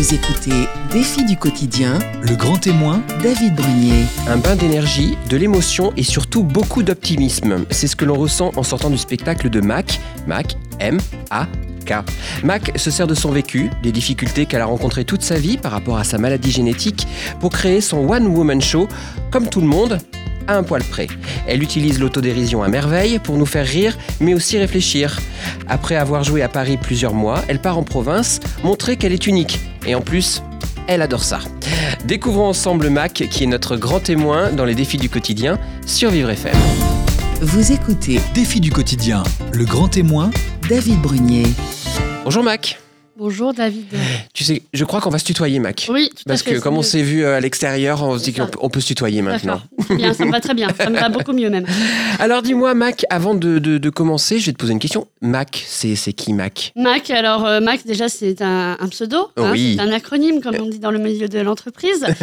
Vous écoutez Défi du quotidien, Le grand témoin, David Brunier. Un bain d'énergie, de l'émotion et surtout beaucoup d'optimisme. C'est ce que l'on ressent en sortant du spectacle de Mac. Mac, M-A-K. Mac se sert de son vécu, des difficultés qu'elle a rencontrées toute sa vie par rapport à sa maladie génétique, pour créer son One Woman Show, comme tout le monde, à un poil près. Elle utilise l'autodérision à merveille pour nous faire rire, mais aussi réfléchir. Après avoir joué à Paris plusieurs mois, elle part en province, montrer qu'elle est unique. Et en plus, elle adore ça. Découvrons ensemble Mac, qui est notre grand témoin dans les défis du quotidien sur Vivre FM. Vous écoutez défi du quotidien, le grand témoin, David Brunier. Bonjour Mac. Bonjour David. Tu sais, je crois qu'on va se tutoyer, Mac. Oui, tout Parce à fait. que comme on s'est vu euh, à l'extérieur, on se dit qu'on peut- se tutoyer maintenant. Bien, ça me va très bien. Ça me va beaucoup mieux même. Alors dis-moi, Mac, avant de, de- de commencer, je vais te poser une question. Mac, c'est qui Mac? Mac, alors euh, Mac déjà c'est un, un pseudo, hein, Oui. c'est un acronyme comme on dit dans le milieu de l'entreprise.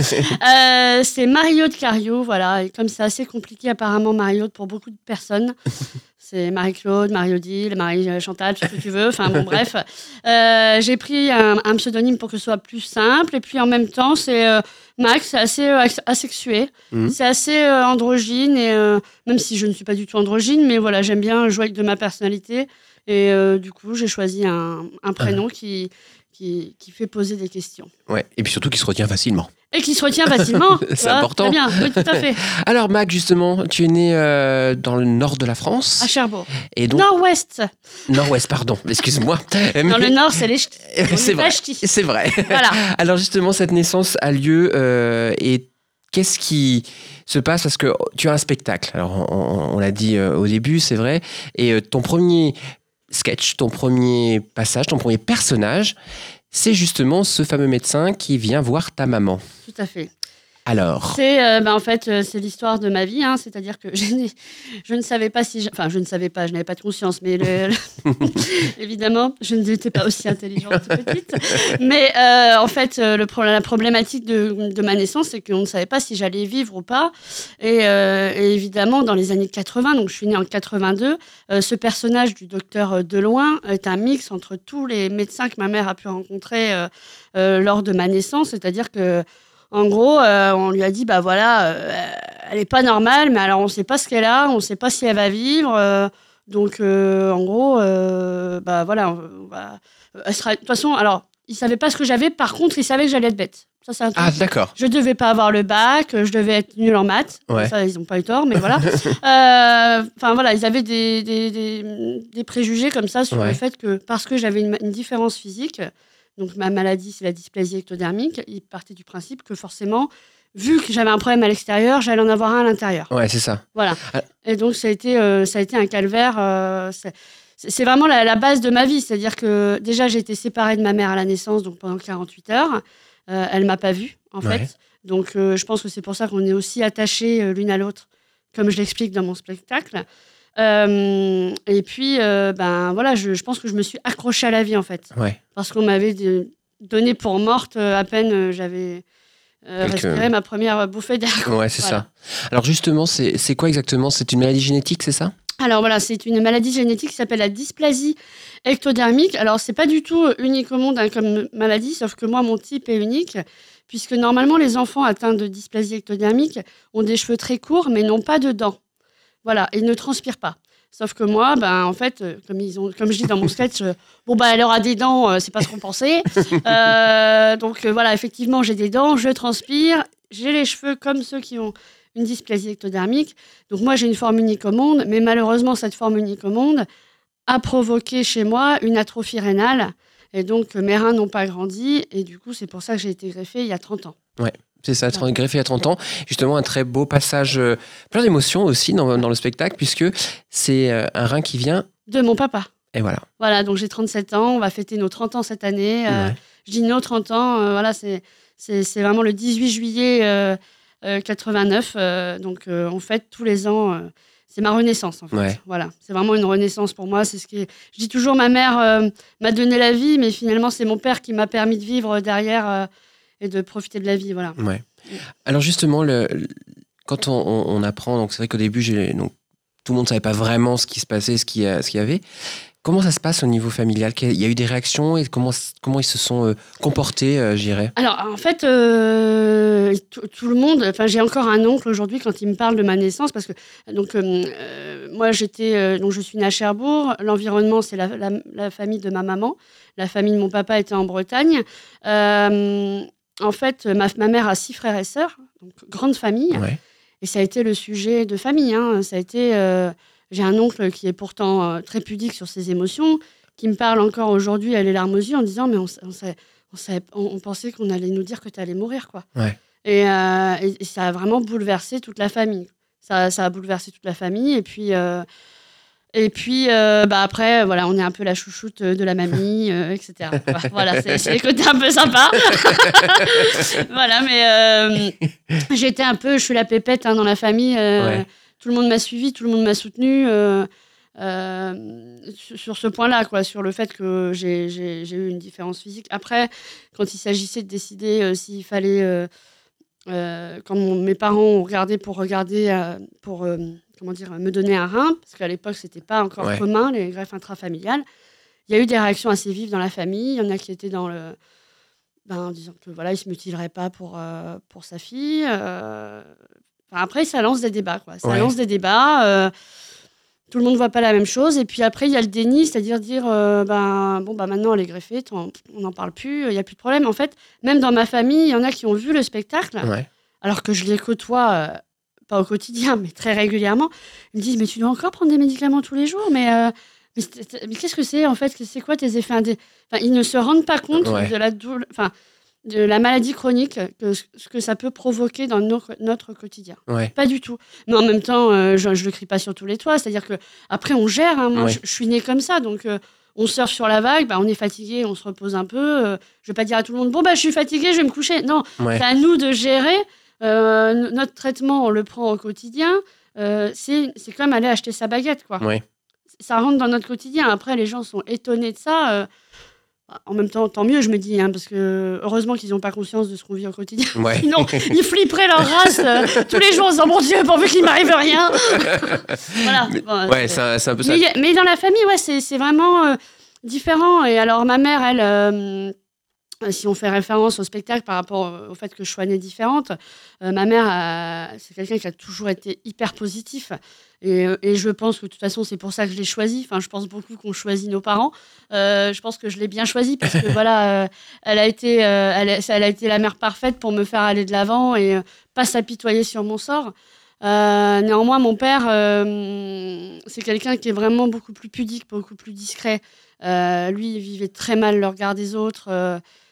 Euh, c'est Mario de Cario, voilà. Et comme c'est assez compliqué apparemment Mario pour beaucoup de personnes, c'est Marie-Claude, Marie-Odile, Marie-Chantal, tout ce que tu veux. Enfin bon bref, Euh, j'ai pris un, un pseudonyme pour que ce soit plus simple. Et puis en même temps c'est euh, Mac, c'est assez euh, asexué, Mhm. c'est assez androgyne et même si je ne suis pas du tout androgyne, mais voilà j'aime bien jouer avec de ma personnalité. Et du coup, j'ai choisi un, un prénom qui, qui, qui fait poser des questions. Ouais, et puis surtout qui se retient facilement. Et qui se retient facilement. C'est important. Très bien, oui, tout à fait. Alors Mac, justement, tu es né euh, dans le nord de la France. À Cherbourg. et donc Nord-Ouest. nord-ouest, pardon, excuse-moi. Dans le Nord, c'est les C'est est vrai. C'est vrai. Voilà. Alors justement, cette naissance a lieu euh, et qu'est-ce qui se passe? Parce que tu as un spectacle. Alors on, l'a dit euh, au début, c'est vrai. Et ton premier sketch, ton premier passage, ton premier personnage, c'est justement ce fameux médecin qui vient voir ta maman. Tout à fait. Alors, C'est euh, ben, en fait euh, c'est l'histoire de ma vie, hein, c'est-à-dire que je, n'ai- je ne savais pas si, je- enfin je ne savais pas, je n'avais pas de conscience, mais le- évidemment je n'étais pas aussi intelligente petite. Mais euh, en fait euh, le pro- la problématique de, de ma naissance, c'est qu'on ne savait pas si j'allais vivre ou pas. Et, euh, et évidemment dans les années 80, donc je suis née en 82, euh, ce personnage du docteur euh, Deloin est un mix entre tous les médecins que ma mère a pu rencontrer euh, euh, lors de ma naissance, c'est-à-dire que en gros, euh, on lui a dit, bah voilà, euh, elle est pas normale, mais alors on sait pas ce qu'elle a, on sait pas si elle va vivre. euh, donc, euh, en gros, euh, bah voilà, on va- elle sera. De toute façon, alors, il savait pas ce que j'avais. Par contre, il savait que j'allais être bête. Ça, c'est un truc. ah d'accord. Je devais pas avoir le bac, je devais être nulle en maths. Ouais. Ça, ils ont pas eu tort, mais voilà. Euh, Enfin, voilà, ils avaient des, des, des- des préjugés comme ça sur Ouais. le fait que parce que j'avais une, une différence physique, donc ma maladie, c'est la dysplasie ectodermique, ils partaient du principe que forcément, vu que j'avais un problème à l'extérieur, j'allais en avoir un à l'intérieur. Ouais, c'est ça. Voilà. Ah. Et donc, ça a été, euh, ça a été un calvaire. euh, c'est- vraiment la, la base de ma vie. C'est-à-dire que déjà, j'ai été séparée de ma mère à la naissance, donc pendant 48 heures. Euh, elle m'a pas vue, en Ouais. fait. Donc, euh, je pense que c'est pour ça qu'on est aussi attachés l'une à l'autre, comme je l'explique dans mon spectacle. Euh, et puis, euh, ben voilà, je, je pense que je me suis accrochée à la vie, en fait. Ouais. Parce qu'on m'avait donné pour morte euh, à peine j'avais euh, respiré ma première bouffée d'air. Ouais, c'est Voilà. ça. Alors justement, c'est quoi exactement? C'est une maladie génétique, c'est ça? Alors voilà, c'est une maladie génétique qui s'appelle la dysplasie ectodermique. Alors c'est pas du tout unique au monde hein, comme maladie, sauf que moi mon type est unique, puisque normalement les enfants atteints de dysplasie ectodermique ont des cheveux très courts mais n'ont pas de dents. Voilà, et ne transpirent pas. Sauf que moi, ben en fait, euh, comme ils ont, comme je dis dans mon sketch, euh, bon bah elle aura des dents, euh, c'est pas ce qu'on pensait. Euh, donc voilà, effectivement j'ai des dents, je transpire, j'ai les cheveux comme ceux qui ont une dysplasie ectodermique. Donc moi, j'ai une forme unique au monde, mais malheureusement, cette forme unique au monde a provoqué chez moi une atrophie rénale. Et donc, mes reins n'ont pas grandi. Et du coup, c'est pour ça que j'ai été greffée il y a 30 ans. C'est ça, greffé à 30 ans. Justement, un très beau passage, euh, plein d'émotions aussi dans, dans le spectacle, puisque c'est euh, un rein qui vient, De mon papa. et voilà. Voilà, donc j'ai 37 ans. On va fêter nos 30 ans cette année. Euh. Je dis nos 30 ans. euh, voilà, c'est, c'est, c'est vraiment le 18 juillet euh, euh, 89. euh, donc, on fête tous les ans. c'est ma renaissance, en fait. Ouais. Voilà, c'est vraiment une renaissance pour moi. C'est ce qui est- Je dis toujours, ma mère m'a donné la vie, mais finalement, c'est mon père qui m'a permis de vivre derrière et de profiter de la vie. Voilà. Ouais. Alors justement, le, le- quand on, on- on apprend, donc c'est vrai qu'au début, donc, tout le monde ne savait pas vraiment ce qui se passait, ce qu'il y, avait. Comment ça se passe au niveau familial? Il y a eu des réactions et comment, comment ils se sont euh, comportés, euh, je dirais Alors, en fait, euh, tout, le monde. Enfin, j'ai encore un oncle aujourd'hui quand il me parle de ma naissance, parce que donc moi j'étais donc je suis née à Cherbourg. L'environnement, c'est la, la- la famille de ma maman. La famille de mon papa était en Bretagne. En fait, ma, ma mère a six frères et sœurs, donc grande famille. Ouais. Et ça a été le sujet de famille. hein. Ça a été. euh, J'ai un oncle qui est pourtant euh, très pudique sur ses émotions, qui me parle encore aujourd'hui à les larmes aux yeux en disant Mais on, pensait qu'on allait nous dire que tu allais mourir. quoi. Ouais. Et, euh, et- et ça a vraiment bouleversé toute la famille. Ça, ça a bouleversé toute la famille. Et puis. Euh, et puis, euh, bah après, voilà, on est un peu la chouchoute de la mamie, euh, etc. Voilà, c'est c'est les côtés un peu sympas. voilà, mais euh, j'étais un peu, je suis la pépette hein, dans la famille. euh, Ouais. Tout le monde m'a suivi, tout le monde m'a soutenu euh, euh, sur, ce point-là, quoi, sur le fait que j'ai eu une différence physique. Après, quand il s'agissait de décider euh, s'il fallait, euh, euh, quand mon- mes parents ont regardé pour regarder, euh, pour euh, comment dire, me donner un rein, parce qu'à l'époque c'était pas encore Ouais. commun les greffes intrafamiliales. Il y a eu des réactions assez vives dans la famille. Il y en a qui étaient dans le ben, en disant que voilà, il se mutilerait pas pour, euh, pour sa fille. euh. Enfin, après, ça lance des débats. Quoi. Ça Ouais. lance des débats. euh, tout le monde ne voit pas la même chose. Et puis après, il y a le déni, c'est-à-dire dire ben, bon, bah, maintenant, elle est greffée, on n'en parle plus, il n'y a plus de problème. En fait, même dans ma famille, il y en a qui ont vu le spectacle, Ouais. alors que je les côtoie, pas au quotidien, mais très régulièrement. Ils me disent Mais tu dois encore prendre des médicaments tous les jours Mais. euh, mais qu'est-ce que c'est en fait? C'est quoi tes effets enfin, Ils ne se rendent pas compte Ouais. de la doule- enfin, de la maladie chronique, que, ce que ça peut provoquer dans nos- notre quotidien. Ouais. Pas du tout. Mais en même temps, euh, je, je le crie pas sur tous les toits. C'est-à-dire que après, on gère. hein. Moi, Ouais. je, je suis née comme ça, donc euh, on surfe sur la vague. Bah, on est fatigué, on se repose un peu. euh, je vais pas dire à tout le monde bon bah je suis fatigué, je vais me coucher. Non, c'est à nous de gérer. Euh, notre traitement, on le prend au quotidien. Euh, c'est comme aller acheter sa baguette, quoi. Ça rentre dans notre quotidien. Après, les gens sont étonnés de ça. euh, en même temps, tant mieux, je me dis, hein, parce que heureusement qu'ils n'ont pas conscience de ce qu'on vit au quotidien. Ouais. Sinon, ils flipperaient leur race euh, tous les jours en disant Mon Dieu, pourvu qu'il m'arrive rien. voilà. Mais- Bon, Ouais, c'est- un, peu ça. mais, mais dans la famille, ouais, c'est vraiment euh, différent. Et alors, ma mère, elle, euh, si on fait référence au spectacle par rapport au- fait que je sois née différente, euh, ma mère, euh, c'est quelqu'un qui a toujours été hyper positif. Et, euh, et je pense que de toute façon, c'est pour ça que je l'ai choisi. Enfin, je pense beaucoup qu'on choisit nos parents. Euh, je pense que je l'ai bien choisi parce que voilà, euh, elle, a été, euh, elle, a- elle a été la mère parfaite pour me faire aller de l'avant et euh, pas s'apitoyer sur mon sort. Euh, néanmoins, mon père, euh, c'est quelqu'un qui est vraiment beaucoup plus pudique, beaucoup plus discret. Euh, lui, il vivait très mal le regard des autres.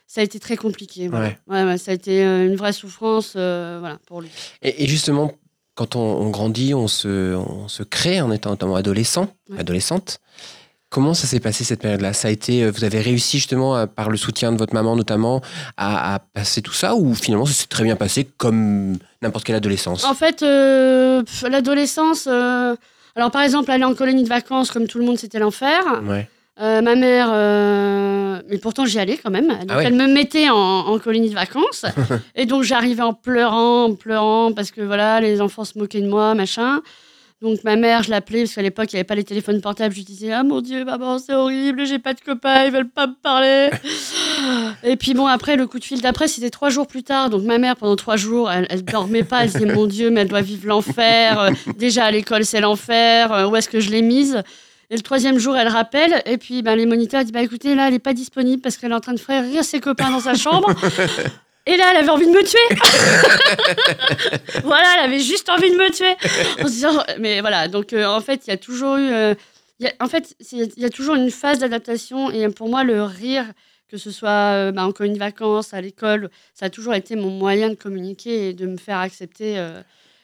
Ça a été très compliqué. voilà. Ouais. Ouais, ouais, ça a été euh, une vraie souffrance euh, voilà, pour lui. Et, et justement, quand on, on grandit, on se, on se crée en étant notamment adolescent, adolescente. Comment ça s'est passé cette période-là? Ça a été, euh, vous avez réussi justement à- par le soutien de votre maman notamment à, à passer tout ça ou finalement ça s'est très bien passé comme n'importe quelle adolescence? En fait, euh, l'adolescence. euh, alors, par exemple, aller en colonie de vacances, comme tout le monde, c'était l'enfer. Ouais. Euh, ma mère, euh, mais pourtant j'y allais quand même. Donc Ah ouais. elle me mettait en, en colonie de vacances. et donc j'arrivais en pleurant, en pleurant, parce que voilà, les enfants se moquaient de moi, machin. Donc ma mère, je l'appelais, parce qu'à l'époque, il n'y avait pas les téléphones portables. Je lui disais Ah mon Dieu, maman, c'est horrible, j'ai pas de copains, ils veulent pas me parler. et puis bon, après, le coup de fil d'après, c'était trois jours plus tard. Donc ma mère, pendant trois jours, elle, elle dormait pas. Elle disait Mon Dieu, mais elle doit vivre l'enfer. Euh, déjà à l'école, c'est l'enfer. Où est-ce que je l'ai mise? Et le troisième jour, elle rappelle, et puis ben, les moniteurs disent bah, écoutez, là, elle n'est pas disponible parce qu'elle est en train de faire rire ses copains dans sa chambre. Et là, elle avait envie de me tuer. voilà, elle avait juste envie de me tuer. En se disant, mais voilà, donc euh, en fait, il y a toujours eu. euh, il y a- en fait, il y a toujours une phase d'adaptation, et pour moi, le rire, que ce soit euh, ben, en colonie vacances, à l'école, ça a toujours été mon moyen de communiquer et de me faire accepter. euh,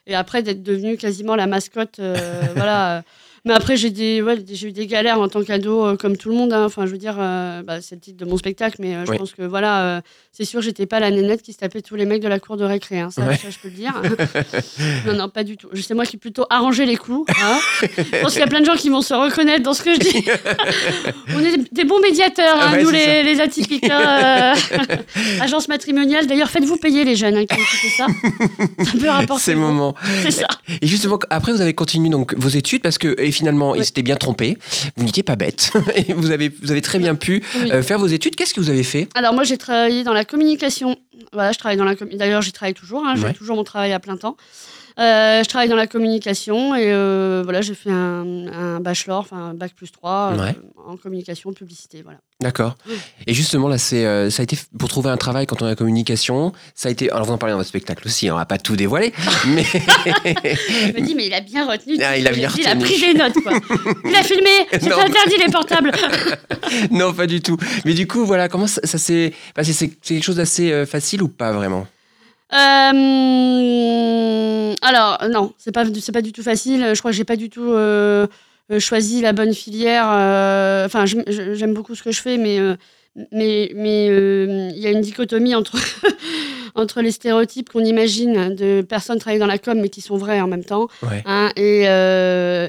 et après, d'être devenue quasiment la mascotte. voilà. Mais après, j'ai des, ouais, j'ai eu des galères en tant qu'ado, euh, comme tout le monde. hein. Enfin, je veux dire, euh, bah, c'est le titre de mon spectacle, mais euh, je Oui. pense que voilà, euh, c'est sûr, j'étais pas la nénette qui se tapait tous les mecs de la cour de récré. hein. Ça, Ouais. ça, je peux le dire. non, non, pas du tout. C'est moi qui plutôt arrangé les coups. hein. je pense qu'il y a plein de gens qui vont se reconnaître dans ce que je dis. On est des- bons médiateurs, hein, Ah ouais, nous c'est ça. les, les atypiques. hein. Agence matrimoniale. D'ailleurs, faites-vous payer les jeunes hein, qui écoutent ça. Ça peut rapporter. C'est le gros. moment. C'est ça. Et justement, après, vous avez continué donc vos études parce que et finalement, ils s'étaient bien trompés. Vous n'étiez pas bête. Et vous avez, vous avez très bien pu Oui. euh, faire vos études. Qu'est-ce que vous avez fait? Alors moi j'ai travaillé dans la communication. Voilà, je travaille dans la D'ailleurs, j'y travaille toujours. hein, Ouais. J'ai toujours mon travail à plein temps. Euh, je travaille dans la communication et euh, voilà, j'ai fait un, un bachelor, enfin un bac plus 3 Ouais. en communication, publicité. Voilà. D'accord. Et justement, là, c'est, euh, ça a été pour trouver un travail quand on est en communication. Ça a été. Alors, vous en parlez dans votre spectacle aussi. On va pas tout dévoiler, mais Je me dis, mais il a bien retenu. Ah, il a bien dit, Il a retenu. pris des notes, quoi. Il a filmé. C'est interdit les portables. non, pas du tout. Mais du coup, voilà, comment ça, ça s'est passé? C'est quelque chose d'assez euh, facile ou pas vraiment? Euh, alors, non, c'est pas, c'est pas du tout facile. Je crois que j'ai pas du tout euh, euh, choisi la bonne filière. Enfin, j'aime beaucoup ce que je fais, mais mais mais il y a une dichotomie entre entre les stéréotypes qu'on imagine de personnes travaillant dans la com, mais qui sont vrais en même temps, Ouais. hein, et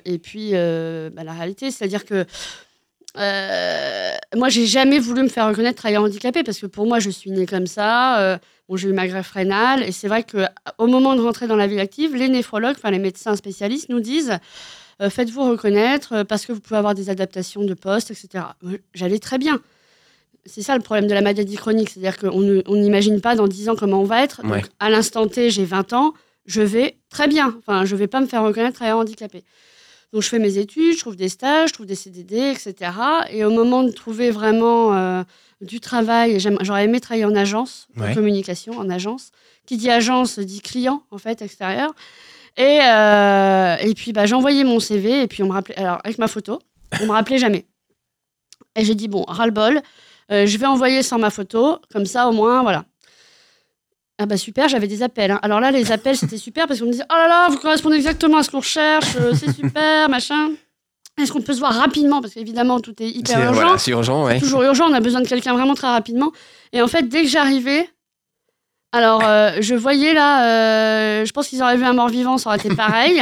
et puis bah, la réalité, c'est-à-dire que euh, moi, j'ai jamais voulu me faire reconnaître travailleur handicapé parce que pour moi, je suis née comme ça. euh, bon, j'ai eu ma greffe rénale et c'est vrai que au moment de rentrer dans la vie active, les néphrologues, enfin les médecins spécialistes, nous disent euh, faites-vous reconnaître euh, parce que vous pouvez avoir des adaptations de poste, etc. J'allais très bien. C'est ça le problème de la maladie chronique, c'est-à-dire qu'on ne- on n'imagine pas dans 10 ans comment on va être. Donc, à l'instant T, j'ai 20 ans, je vais très bien. Enfin, je vais pas me faire reconnaître travailleur handicapé. Donc, je fais mes études, je trouve des stages, je trouve des CDD, etc. Et au moment de trouver vraiment euh, du travail, j'aurais aimé travailler en agence, Ouais. en communication, en agence. Qui dit agence dit client, en fait, extérieur. Et, euh, et puis, bah, j'ai envoyé mon CV, et puis on me rappelait, alors avec ma photo, on me rappelait jamais. Et j'ai dit, bon, ras-le-bol, euh, je vais envoyer sans ma photo, comme ça au moins, voilà. Ah bah super, j'avais des appels. hein. Alors là, les appels, c'était super parce qu'on me disait, oh là là, vous correspondez exactement à ce qu'on recherche, euh, c'est super, machin. Est-ce qu'on peut se voir rapidement? Parce qu'évidemment, tout est hyper C'est urgent voilà, c'est urgent, ouais. toujours urgent, on a besoin de quelqu'un vraiment très rapidement. Et en fait, dès que j'arrivais, alors euh, je voyais là, euh, je pense qu'ils auraient vu un mort-vivant, ça aurait été pareil.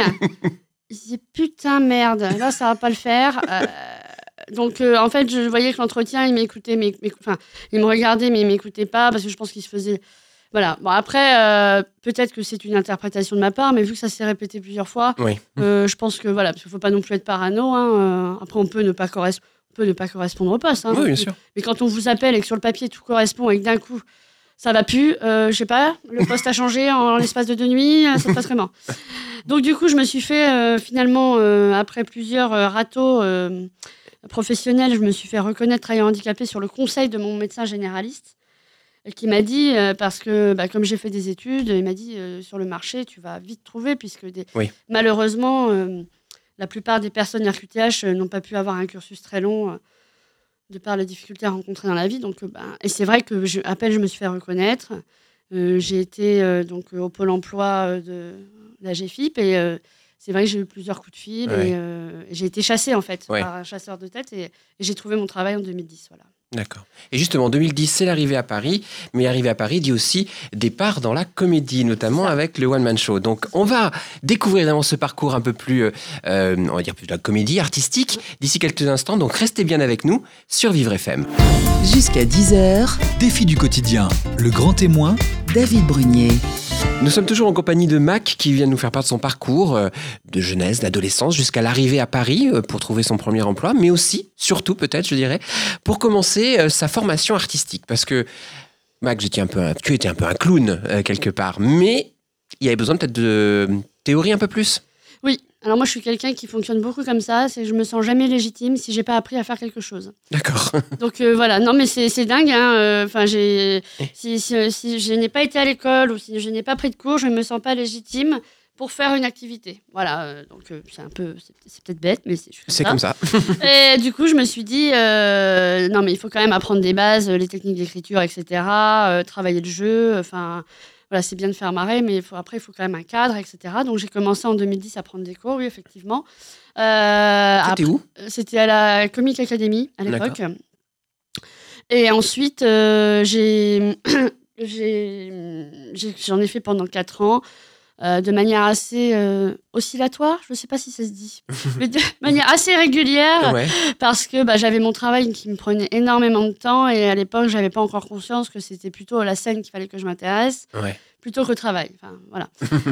Ils se disaient putain merde, là ça va pas le faire. Euh, donc euh, en fait, je voyais que l'entretien, il m'écoutait, mais, mais- enfin, il me regardait, mais il m'écoutait pas parce que je pense qu'il se faisait. Voilà. Bon après, euh, peut-être que c'est une interprétation de ma part, mais vu que ça s'est répété plusieurs fois, Oui. euh, je pense que voilà, parce qu'il faut pas non plus être parano. hein, euh, après, on peut ne pas correspondre. on peut ne pas correspondre au poste. hein. Oui, bien sûr. Mais quand on vous appelle et que sur le papier tout correspond et que d'un coup ça va plus, je sais pas, le poste a changé en l'espace de deux nuits, ça se passe comment Donc du coup, je me suis fait finalement, après plusieurs râteaux professionnels, je me suis fait reconnaître travailleur handicapé sur le conseil de mon médecin généraliste qui m'a dit, euh, parce que bah, comme j'ai fait des études, il m'a dit euh, sur le marché, tu vas vite trouver, puisque des- Oui. malheureusement, euh, la plupart des personnes RQTH n'ont pas pu avoir un cursus très long de par les difficultés rencontrées dans la vie. Donc, ben, et c'est vrai que je, à peine je me suis fait reconnaître. J'ai été donc au pôle emploi de la GFIP et c'est vrai que j'ai eu plusieurs coups de fil Ouais. et, euh, j'ai été chassée en fait Ouais. par un chasseur de tête et, et j'ai trouvé mon travail en 2010. Voilà. D'accord. Et justement, 2010, c'est l'arrivée à Paris. Mais arrivée à Paris dit aussi départ dans la comédie, notamment avec le One Man Show. Donc, on va découvrir évidemment ce parcours un peu plus, euh, euh, on va dire plus de la comédie artistique d'ici quelques instants. Donc, restez bien avec nous sur Vivre FM. Jusqu'à 10h, Défi du quotidien, le grand témoin, David Brunier. Nous sommes toujours en compagnie de Mac qui vient nous faire part de son parcours euh, de jeunesse, d'adolescence jusqu'à l'arrivée à Paris euh, pour trouver son premier emploi, mais aussi, surtout peut-être, je dirais, pour commencer euh, sa formation artistique. Parce que Mac, un peu tu étais un peu un clown quelque part, mais il y avait besoin peut-être de théorie un peu plus. Alors moi je suis quelqu'un qui fonctionne beaucoup comme ça, c'est que je me sens jamais légitime si j'ai pas appris à faire quelque chose. D'accord. Donc euh, voilà, non mais c'est dingue. Hein. euh, Enfin, j'ai si, si, si je n'ai pas été à l'école ou si je n'ai pas pris de cours, je ne me sens pas légitime pour faire une activité. Voilà, euh, donc euh, c'est un peu, c'est peut-être bête, mais c'est suis C'est comme ça. Et du coup, je me suis dit, euh, non mais il faut quand même apprendre des bases, les techniques d'écriture, etc. travailler le jeu. Enfin, voilà, c'est bien de faire marrer, mais il faut, après il faut quand même un cadre, etc. Donc j'ai commencé en 2010 à prendre des cours, oui effectivement. Euh, C'était où? c'était à la Comic Academy à l'époque. Et ensuite, euh, j'ai, j'en ai fait pendant 4 ans. Euh, de manière assez euh, oscillatoire, je ne sais pas si ça se dit, mais de manière assez régulière, Ouais. parce que bah, j'avais mon travail qui me prenait énormément de temps et à l'époque, j'avais pas encore conscience que c'était plutôt à la scène qu'il fallait que je m'intéresse Ouais. plutôt qu'au travail. Enfin, voilà.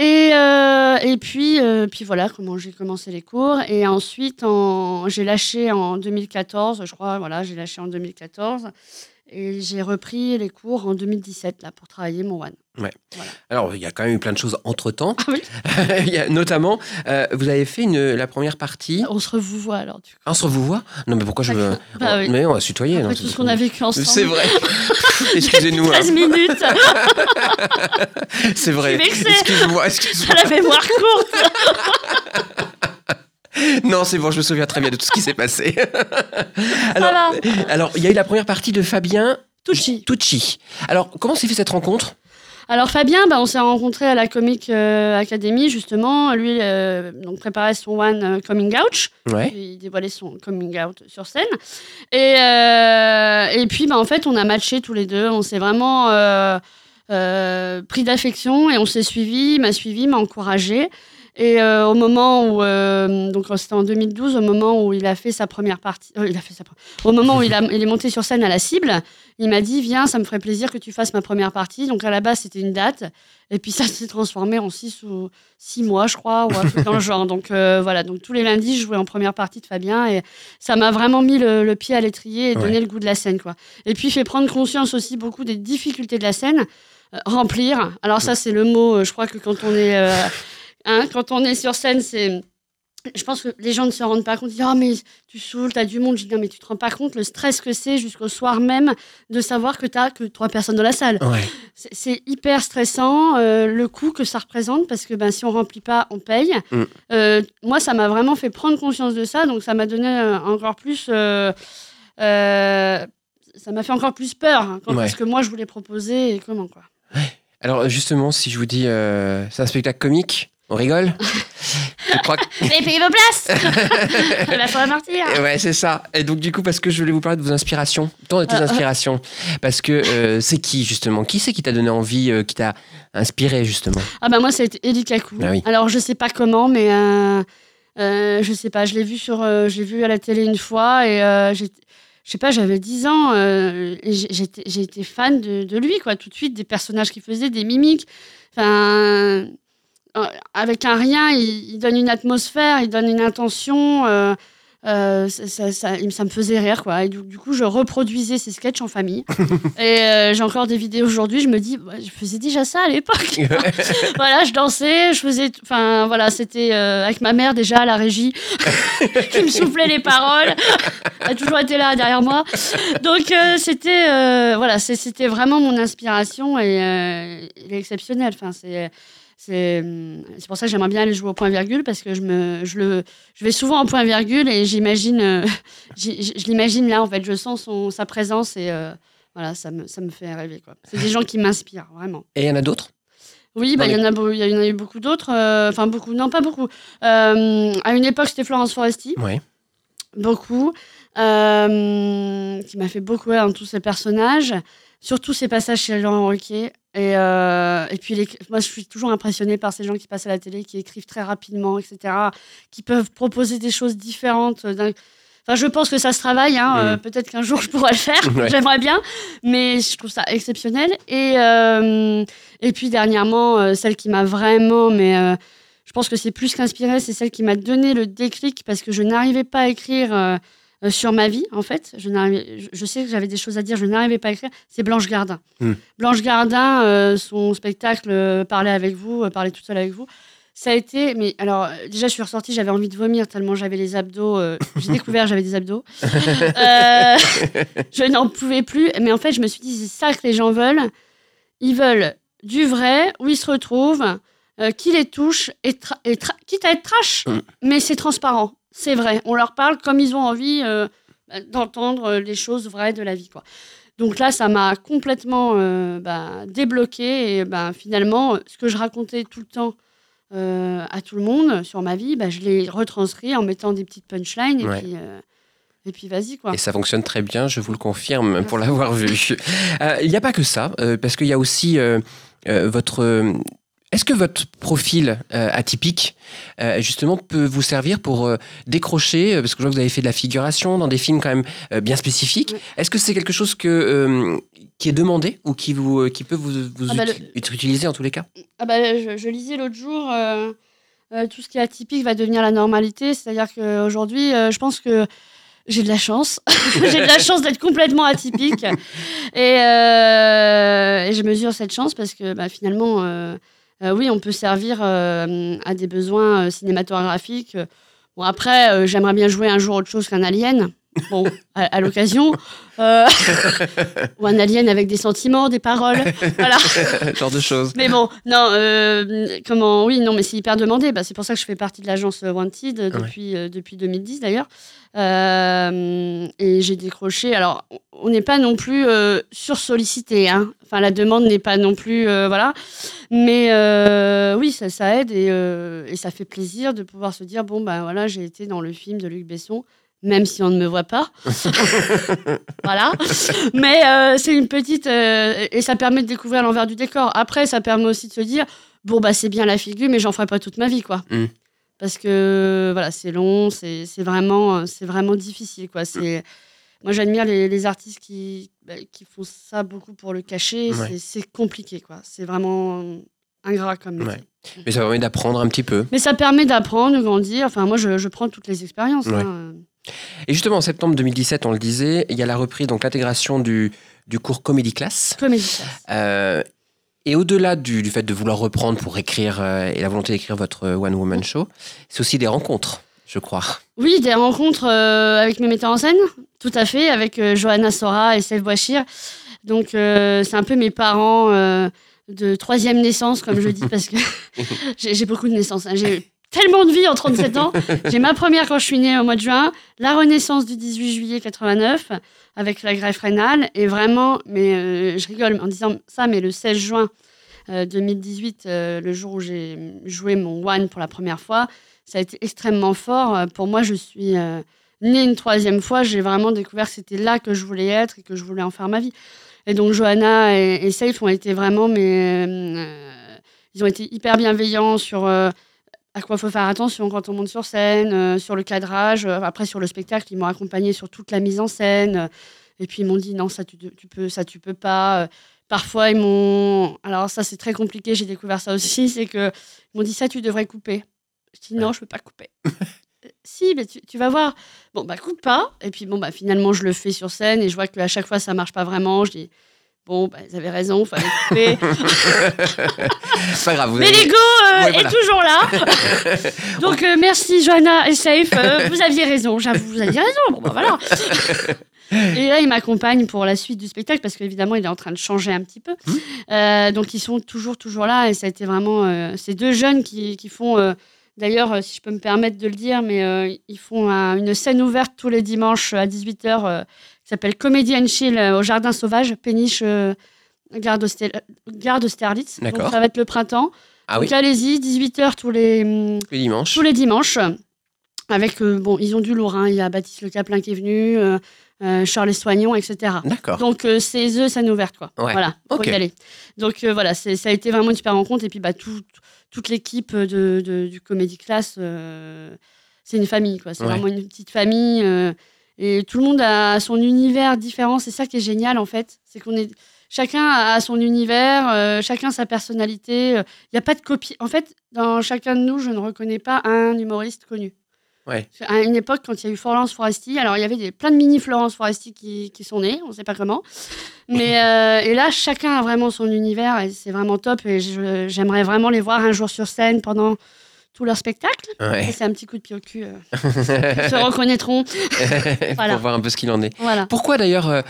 Et, euh, et puis, puis voilà comment j'ai commencé les cours. Et ensuite, en, j'ai lâché en 2014, je crois, voilà, j'ai lâché en 2014. Et j'ai repris les cours en 2017 là, pour travailler mon one. Ouais. Voilà. Alors, il y a quand même eu plein de choses entre-temps. Ah oui Il y a notamment, euh, vous avez fait une, la première partie. On se revoit alors du coup. Ah, on se vous voit Non, mais pourquoi je veux... Bah oui. Mais on va se tutoyer. Après non, tout c'est- ce qu'on a vécu ensemble. C'est vrai. Excusez-nous. hein. 13 minutes, C'est vrai. Excuse-moi, à excuse-moi. la mémoire courte. Non, c'est bon, je me souviens très bien de tout ce qui s'est passé. Alors, il y a eu la première partie de Fabien Tucci. Tucci. Alors, comment s'est fait cette rencontre? Alors Fabien, bah, on s'est rencontrés à la Comic euh, Academy justement. Lui, euh, donc préparait son one euh, coming out. Ouais. Il dévoilait son coming out sur scène. Et, euh, et puis, bah, en fait, on a matché tous les deux. On s'est vraiment pris d'affection et on s'est suivi. Il m'a suivi, m'a encouragé. Et euh, au moment où, euh, donc c'était en 2012, au moment où il a fait sa première partie, euh, il a fait sa, au moment où il, a- il est monté sur scène à la cible, il m'a dit viens, ça me ferait plaisir que tu fasses ma première partie. Donc à la base c'était une date, et puis ça s'est transformé en six ou six mois, je crois, ou un truc dans le genre. Donc voilà, donc tous les lundis je jouais en première partie de Fabien, et ça m'a vraiment mis le, le pied à l'étrier et donné le goût de la scène, quoi. Et puis fait prendre conscience aussi beaucoup des difficultés de la scène, remplir. Alors ça c'est le mot, je crois que quand on est Hein, quand on est sur scène, c'est. Je pense que les gens ne se rendent pas compte. Ils disent Ah, mais tu saoules, t'as du monde. Je dis Non, mais tu te rends pas compte le stress que c'est jusqu'au soir même de savoir que t'as que trois personnes dans la salle. Ouais. C'est- hyper stressant, euh, le coût que ça représente, parce que ben, si on remplit pas, on paye. Mm. Euh, moi, ça m'a vraiment fait prendre conscience de ça, donc ça m'a donné euh, encore plus. ça m'a fait encore plus peur hein, quand Ouais. ce que moi je voulais proposer et comment quoi. Alors, justement, si je vous dis euh, c'est un spectacle comique, on rigole? Je crois que. Vous avez payé vos places va falloir partir Ouais, c'est ça. Et donc, du coup, parce que je voulais vous parler de vos inspirations, tant de tes Ah, ah. inspirations. Parce que euh, c'est qui, justement? Qui c'est qui t'a donné envie, euh, qui t'a inspiré, justement? Ah bah moi ça a été Eli Kaku. Ah oui. Alors je sais pas comment mais euh, euh, je sais pas, je l'ai vu sur euh, j'ai vu à la télé une fois et euh, j'ai je sais pas, j'avais 10 ans euh, j'étais fan de, de lui quoi tout de suite des personnages qu'il faisait, des mimiques. Enfin euh, avec un rien, il, il donne une atmosphère, il donne une intention euh, euh, ça, ça, ça- ça me faisait rire quoi et du, du coup je reproduisais ces sketchs en famille et euh, j'ai encore des vidéos aujourd'hui je me dis bah, je faisais déjà ça à l'époque voilà, je dansais, je faisais. Enfin, voilà, c'était euh, avec ma mère déjà à la régie qui me soufflait les paroles. Elle a toujours été là derrière moi. Donc, euh, c'était. euh, voilà, c'était vraiment mon inspiration et euh, il est exceptionnel. Enfin, c'est. C'est pour ça que j'aimerais bien aller jouer au point virgule parce que je, me, je, le, je vais souvent en point virgule et j'imagine, euh, je l'imagine là en fait, je sens son, sa présence et euh, voilà, ça me, ça me fait rêver. C'est des gens qui m'inspirent vraiment. Et il y en a d'autres? Oui, bah, il y, en a il y en a eu beaucoup d'autres. euh, Enfin, beaucoup, non, pas beaucoup. À une époque, c'était Florence Foresti, Ouais. beaucoup. qui m'a fait beaucoup rire dans tous ses personnages. Surtout ses passages chez Laurent Ruquier. Et, euh, et puis, les- moi, je suis toujours impressionnée par ces gens qui passent à la télé, qui écrivent très rapidement, etc., qui peuvent proposer des choses différentes. d'un- Enfin, je pense que ça se travaille. hein, euh, Mm. Peut-être qu'un jour, je pourrai le faire. Ouais. J'aimerais bien. Mais je trouve ça exceptionnel. Et, euh, et puis, dernièrement, euh, celle qui m'a vraiment... mais euh, je pense que c'est plus qu'inspirée, c'est celle qui m'a donné le déclic parce que je n'arrivais pas à écrire euh, sur ma vie, en fait. Je, je- sais que j'avais des choses à dire, je n'arrivais pas à écrire. C'est Blanche Gardin. Hmm. Blanche Gardin, euh, son spectacle euh, Parler avec vous, Parler toute seule avec vous, ça a été. Mais alors, déjà, je suis ressortie, j'avais envie de vomir tellement j'avais les abdos. euh, J'ai découvert, j'avais des abdos. Je n'en pouvais plus. Mais en fait, je me suis dit, c'est ça que les gens veulent. Ils veulent du vrai, où ils se retrouvent, qui les touche, et, quitte à être trash, Mm. mais c'est transparent. C'est vrai. On leur parle comme ils ont envie euh, d'entendre euh, les choses vraies de la vie. Quoi. Donc là, ça m'a complètement euh, bah, débloqué. Et bah, finalement, ce que je racontais tout le temps euh, à tout le monde sur ma vie, bah, je l'ai retranscrit en mettant des petites punchlines. Et Ouais. puis, et puis vas-y, quoi. Et ça fonctionne très bien, je vous le confirme pour l'avoir vu. Il n'y a pas que ça, parce qu'il y a aussi votre. Est-ce que votre profil euh, atypique, euh, justement, peut vous servir pour euh, décrocher, parce que je vois que vous avez fait de la figuration dans des films quand même bien spécifiques. Oui. Est-ce que c'est quelque chose que, qui est demandé ou qui, vous, qui peut vous, vous Ah bah, uti- en tous les cas? Ah bah, je, je lisais l'autre jour, tout ce qui est atypique va devenir la normalité. C'est-à-dire qu'aujourd'hui, je pense que j'ai de la chance. j'ai de la chance d'être complètement atypique. Et, et je mesure cette chance parce que bah, finalement, oui, on peut servir euh, à des besoins euh, cinématographiques. Bon, après, euh, j'aimerais bien jouer un jour autre chose qu'un alien. Bon, à, à l'occasion. Euh, ou un alien avec des sentiments, des paroles. Voilà. Ce genre de choses. Mais bon, non, euh, comment, oui, non, mais c'est hyper demandé. Bah, c'est pour ça que je fais partie de l'agence Wanted depuis, euh, depuis 2010 d'ailleurs. Et j'ai décroché. Alors, on n'est pas non plus sursollicité. Hein. Enfin, la demande n'est pas non plus. voilà. Mais oui, ça, ça aide et, et ça fait plaisir de pouvoir se dire bon, ben voilà, j'ai été dans le film de Luc Besson. Même si on ne me voit pas. voilà. Mais euh, c'est une petite. euh, et ça permet de découvrir l'envers du décor. Après, ça permet aussi de se dire bon, bah, c'est bien la figure, mais j'en ferai pas toute ma vie, quoi. Mm. Parce que voilà, c'est long, c'est vraiment, euh, vraiment difficile, quoi. C'est. Moi, j'admire les, les artistes qui, bah, qui font ça beaucoup pour le cacher. Ouais. C'est- compliqué, quoi. C'est vraiment ingrat comme métier. Ouais. Mais ça permet d'apprendre un petit peu. Mais ça permet d'apprendre, de grandir. Enfin, moi, je, je prends toutes les expériences. Ouais. hein. Et justement, en septembre 2017, on le disait, il y a la reprise, donc l'intégration du, du cours Comédie Class. Comédie class. Euh, et au-delà du, du fait de vouloir reprendre pour écrire euh, et la volonté d'écrire votre euh, One Woman Show, c'est aussi des rencontres, je crois. Oui, des rencontres euh, avec mes metteurs en scène, tout à fait, avec Johanna Sora et Seth Bouachir. Donc, c'est un peu mes parents de troisième naissance, comme je dis, parce que j'ai j'ai beaucoup de naissances. hein. J'ai tellement de vie en 37 ans. J'ai ma première quand je suis née au mois de juin, la renaissance du 18 juillet 89 avec la greffe rénale. Et vraiment, mais euh, je rigole en disant ça, mais le 16 juin euh, 2018, euh, le jour où j'ai joué mon One pour la première fois, ça a été extrêmement fort. Euh, Pour moi, je suis euh, née une troisième fois. J'ai vraiment découvert que c'était là que je voulais être et que je voulais en faire ma vie. Et donc, Johanna et, et Safe ont été vraiment, euh, ils ont été hyper bienveillants sur euh, à quoi faut faire attention quand on monte sur scène, euh, sur le cadrage. Euh, après, sur le spectacle, ils m'ont accompagné sur toute la mise en scène. Euh, et puis, ils m'ont dit non, ça tu, tu peux, ça tu peux pas. Parfois, ils m'ont. Alors, ça, c'est très compliqué. J'ai découvert ça aussi. C'est que ils m'ont dit ça, tu devrais couper. Je dis non, je peux pas couper. Si, mais tu, tu vas voir. Bon, bah, coupe pas. Et puis, bon, bah, finalement, je le fais sur scène et je vois qu'à chaque fois, ça marche pas vraiment. Je dis, bon, bah, ils avaient raison, fallait couper. Pas grave, vous mais avez- l'ego euh, Ouais, voilà. est toujours là. Donc, euh, merci, Johanna et Safe. Euh, vous aviez raison, j'avoue, vous aviez raison. Bon, bah, voilà. Et là, il m'accompagne pour la suite du spectacle parce qu'évidemment, il est en train de changer un petit peu. Euh, donc, ils sont toujours, toujours là. Et ça a été vraiment ces deux jeunes qui, qui font, d'ailleurs, si je peux me permettre de le dire, mais euh, ils font un- une scène ouverte tous les dimanches à 18h euh, qui s'appelle Comedy and Chill euh, au Jardin Sauvage, péniche euh, Gare d'Auster- Gare d'Austerlitz. Donc, ça va être le printemps. Ah oui, Donc, allez-y, 18h tous les. hum, le dimanche. tous les dimanches. Avec, euh, bon, ils ont du lourd. hein. Il y a Baptiste Le Caplin qui est venu, euh, euh, Charles Soignon, etc. D'accord. Donc, euh, c'est eux, scène ouverte, quoi. Ouais. Voilà, y aller. Donc, euh, voilà, ça a été vraiment une super rencontre. Et puis, bah, tout- toute l'équipe de, de- du Comédie Class, euh, c'est une famille, quoi. C'est Ouais. vraiment une petite famille. Et tout le monde a son univers différent. C'est ça qui est génial, en fait. C'est qu'on est. Chacun a son univers, euh, chacun sa personnalité. Il n'y a pas de copie. En fait, dans chacun de nous, je ne reconnais pas un humoriste connu. Ouais. À une époque, quand il y a eu Florence Foresti, alors il y avait des, plein de mini Florence Foresti qui, qui sont nés, on ne sait pas comment. Mais euh, et là, chacun a vraiment son univers et c'est vraiment top. Et j'aimerais vraiment les voir un jour sur scène pendant tout leur spectacle. Ouais. Et C'est un petit coup de pied au cul. euh, ils se reconnaîtront. Voilà. Pour voir un peu ce qu'il en est. Voilà. Pourquoi d'ailleurs euh,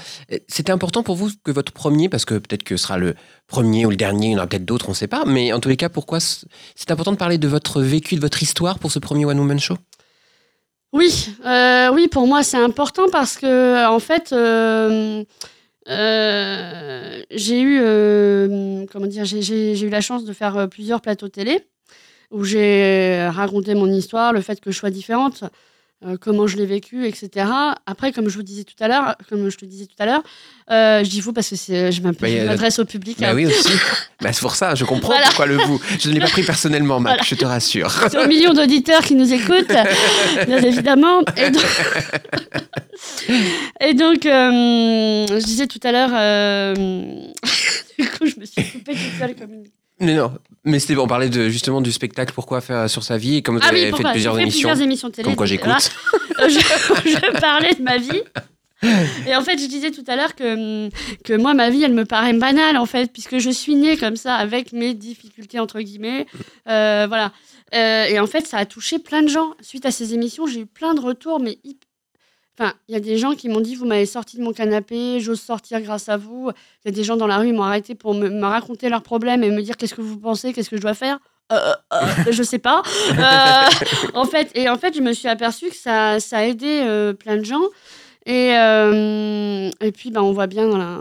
c'était important pour vous que votre premier, parce que peut-être que ce sera le premier ou le dernier, il y en aura peut-être d'autres, on ne sait pas, mais en tous les cas, pourquoi c'est important de parler de votre vécu, de votre histoire pour ce premier One Woman Show? Oui, euh, oui, pour moi c'est important parce que en fait, euh, j'ai eu, comment dire, j'ai- eu la chance de faire plusieurs plateaux télé où j'ai raconté mon histoire, le fait que je sois différente. euh, comment je l'ai vécu, etc. Après, comme je vous disais tout à l'heure, comme je te disais tout à l'heure, euh, je dis vous parce que je m'adresse au public. Bah hein. oui aussi. bah, c'est pour ça, je comprends Voilà. pourquoi le vous. Je ne l'ai pas pris personnellement, Mac, Voilà. je te rassure. C'est aux millions d'auditeurs qui nous écoutent, bien évidemment. Et donc, et donc, euh, je disais tout à l'heure, euh, du coup, je me suis coupée toute seule comme une. Mais non, mais c'était on parlait de justement du spectacle, pourquoi faire sur sa vie et comme vous Ah avez oui, fait plusieurs fait émissions. plusieurs émissions télé. Comme quoi j'écoute. Euh, je, je parlais de ma vie. Et en fait, je disais tout à l'heure que, que moi, ma vie, elle me paraît banale, en fait, puisque je suis née comme ça, avec mes difficultés, entre guillemets. Euh, voilà. Euh, et en fait, ça a touché plein de gens. Suite à ces émissions, j'ai eu plein de retours, mais Enfin, il y a des gens qui m'ont dit Vous m'avez sorti de mon canapé, j'ose sortir grâce à vous. Il y a des gens dans la rue qui m'ont arrêté pour me, me raconter leurs problèmes et me dire Qu'est-ce que vous pensez Qu'est-ce que je dois faire? Euh, euh, Je sais pas. Euh, en fait, et en fait, je me suis aperçue que ça, ça a aidé euh, plein de gens. Et, euh, et puis, ben, on voit bien dans la,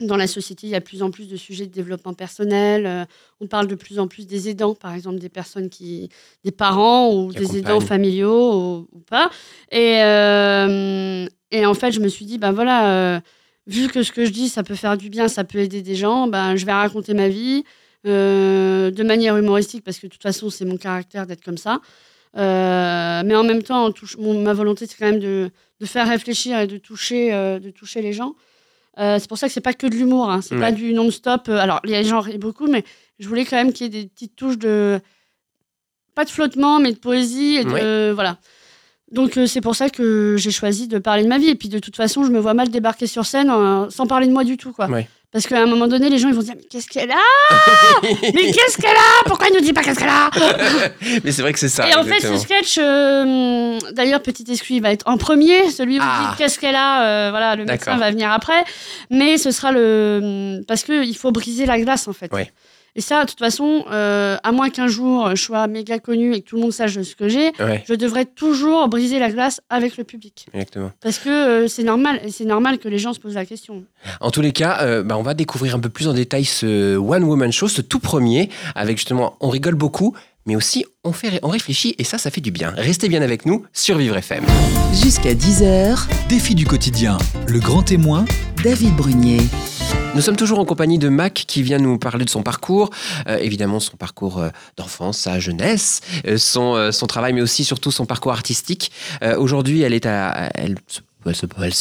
dans la société, il y a de plus en plus de sujets de développement personnel. Euh, on parle de plus en plus des aidants, par exemple, des personnes qui, des parents ou Qui des aidants familiaux ou, ou pas. Et, euh, et en fait, je me suis dit, ben voilà, euh, vu que ce que je dis, ça peut faire du bien, ça peut aider des gens, ben, je vais raconter ma vie de manière humoristique, parce que de toute façon, c'est mon caractère d'être comme ça. Mais en même temps, en touche- mon- ma volonté, c'est quand même de, de faire réfléchir et de toucher, de toucher les gens. Euh, c'est pour ça que c'est pas que de l'humour, hein. c'est Ouais. pas du non-stop. Euh, Alors, les gens rient beaucoup, mais je voulais quand même qu'il y ait des petites touches de. Pas de flottement, mais de poésie. Et de, Voilà. Donc, euh, c'est pour ça que j'ai choisi de parler de ma vie. Et puis, de toute façon, je me vois mal débarquer sur scène euh, sans parler de moi du tout. Quoi. Ouais. Parce qu'à un moment donné, les gens ils vont se dire Mais qu'est-ce qu'elle a Mais qu'est-ce qu'elle a Pourquoi elle nous dit pas qu'est-ce qu'elle a mais c'est vrai que c'est ça. et en fait, ce sketch, euh, d'ailleurs, petit exclu, il va être en premier. Celui où Ah. vous dites qu'est-ce qu'elle a, euh, voilà, le médecin va venir après. Mais ce sera le. Parce qu'il faut briser la glace, en fait. Ouais. Et ça, de toute façon, euh, à moins qu'un jour je sois méga connu et que tout le monde sache ce que j'ai, Ouais, je devrais toujours briser la glace avec le public. exactement. Parce que euh, c'est normal, et c'est normal que les gens se posent la question. En tous les cas, euh, bah, on va découvrir un peu plus en détail ce One Woman Show, ce tout premier, avec justement, on rigole beaucoup, mais aussi on, fait, on réfléchit et ça, ça fait du bien. Restez bien avec nous sur Vivre FM. Jusqu'à 10h, Défi du quotidien, le grand témoin, David Brunier. Nous sommes toujours en compagnie de Mac qui vient nous parler de son parcours, euh, évidemment son parcours euh, d'enfance, sa jeunesse, euh, son, son travail, mais aussi surtout son parcours artistique. Euh, Aujourd'hui, elle est à, elle se, elle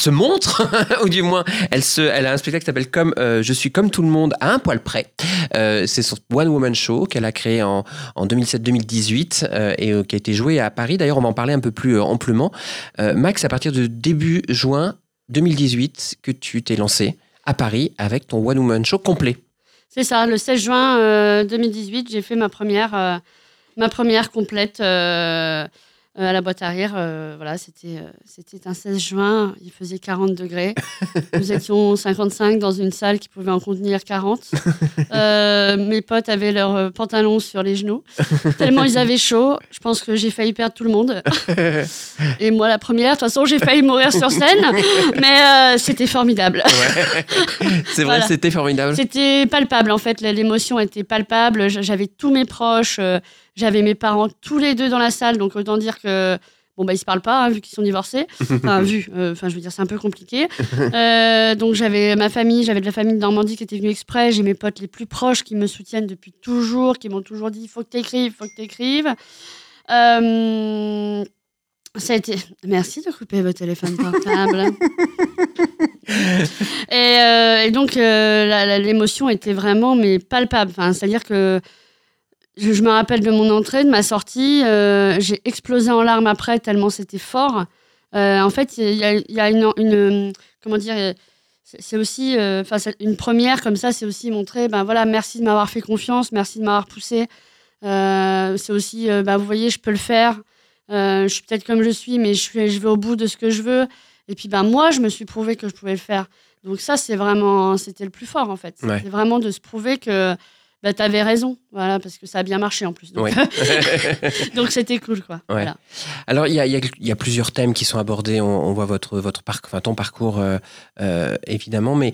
se, montre, ou du moins, elle, a un spectacle qui s'appelle Comme euh, je suis comme tout le monde à un poil près. Euh, C'est son One Woman Show qu'elle a créé en, en 2007-2018 euh, et qui a été joué à Paris. D'ailleurs, on va en parler un peu plus amplement. Max, à partir de début juin 2018 que tu t'es lancé à Paris avec ton One Woman Show complet. C'est ça, le 16 juin euh, 2018, j'ai fait ma première, ma première complète euh, à la boîte arrière. euh, voilà, c'était euh, c'était un 16 juin, il faisait 40 degrés. Nous étions 55 dans une salle qui pouvait en contenir 40. Euh, mes potes avaient leurs pantalons sur les genoux, tellement ils avaient chaud. Je pense que j'ai failli perdre tout le monde. Et moi, la première, de toute façon, j'ai failli mourir sur scène, mais c'était formidable. C'est vrai, Voilà. c'était formidable. C'était palpable en fait, l'émotion était palpable. J'avais tous mes proches, j'avais mes parents tous les deux dans la salle, donc autant dire que bon bah ils se parlent pas hein, vu qu'ils sont divorcés. Enfin vu, euh, enfin je veux dire c'est un peu compliqué. Euh, donc j'avais ma famille, j'avais de la famille de Normandie qui était venue exprès, j'ai mes potes les plus proches qui me soutiennent depuis toujours, qui m'ont toujours dit il faut que t'écrives, il faut que t'écrives. Euh, ça a été. Merci de couper votre téléphone portable. et, euh, et donc, l'émotion était vraiment mais palpable. Enfin, C'est-à-dire que je, je me rappelle de mon entrée, de ma sortie. euh, J'ai explosé en larmes après, tellement c'était fort. Euh, en fait, il y a, il y a une, une- Comment dire c'est c'est aussi. euh, Enfin, c'est une première comme ça, c'est aussi montrer ben voilà, merci de m'avoir fait confiance, merci de m'avoir poussé. C'est aussi, bah, vous voyez, je peux le faire. Je suis peut-être comme je suis, mais je, suis, je vais au bout de ce que je veux. Et puis, ben, moi, je me suis prouvé que je pouvais le faire. Donc, ça, c'est vraiment, c'était le plus fort, en fait. Ouais. C'était vraiment de se prouver que bah, tu avais raison. Voilà, parce que ça a bien marché, en plus. Donc, Ouais. c'était cool, quoi. Voilà. Alors, il y a, il y a- il y a plusieurs thèmes qui sont abordés. On, on voit votre, votre parc, enfin, ton parcours, euh, euh, évidemment, mais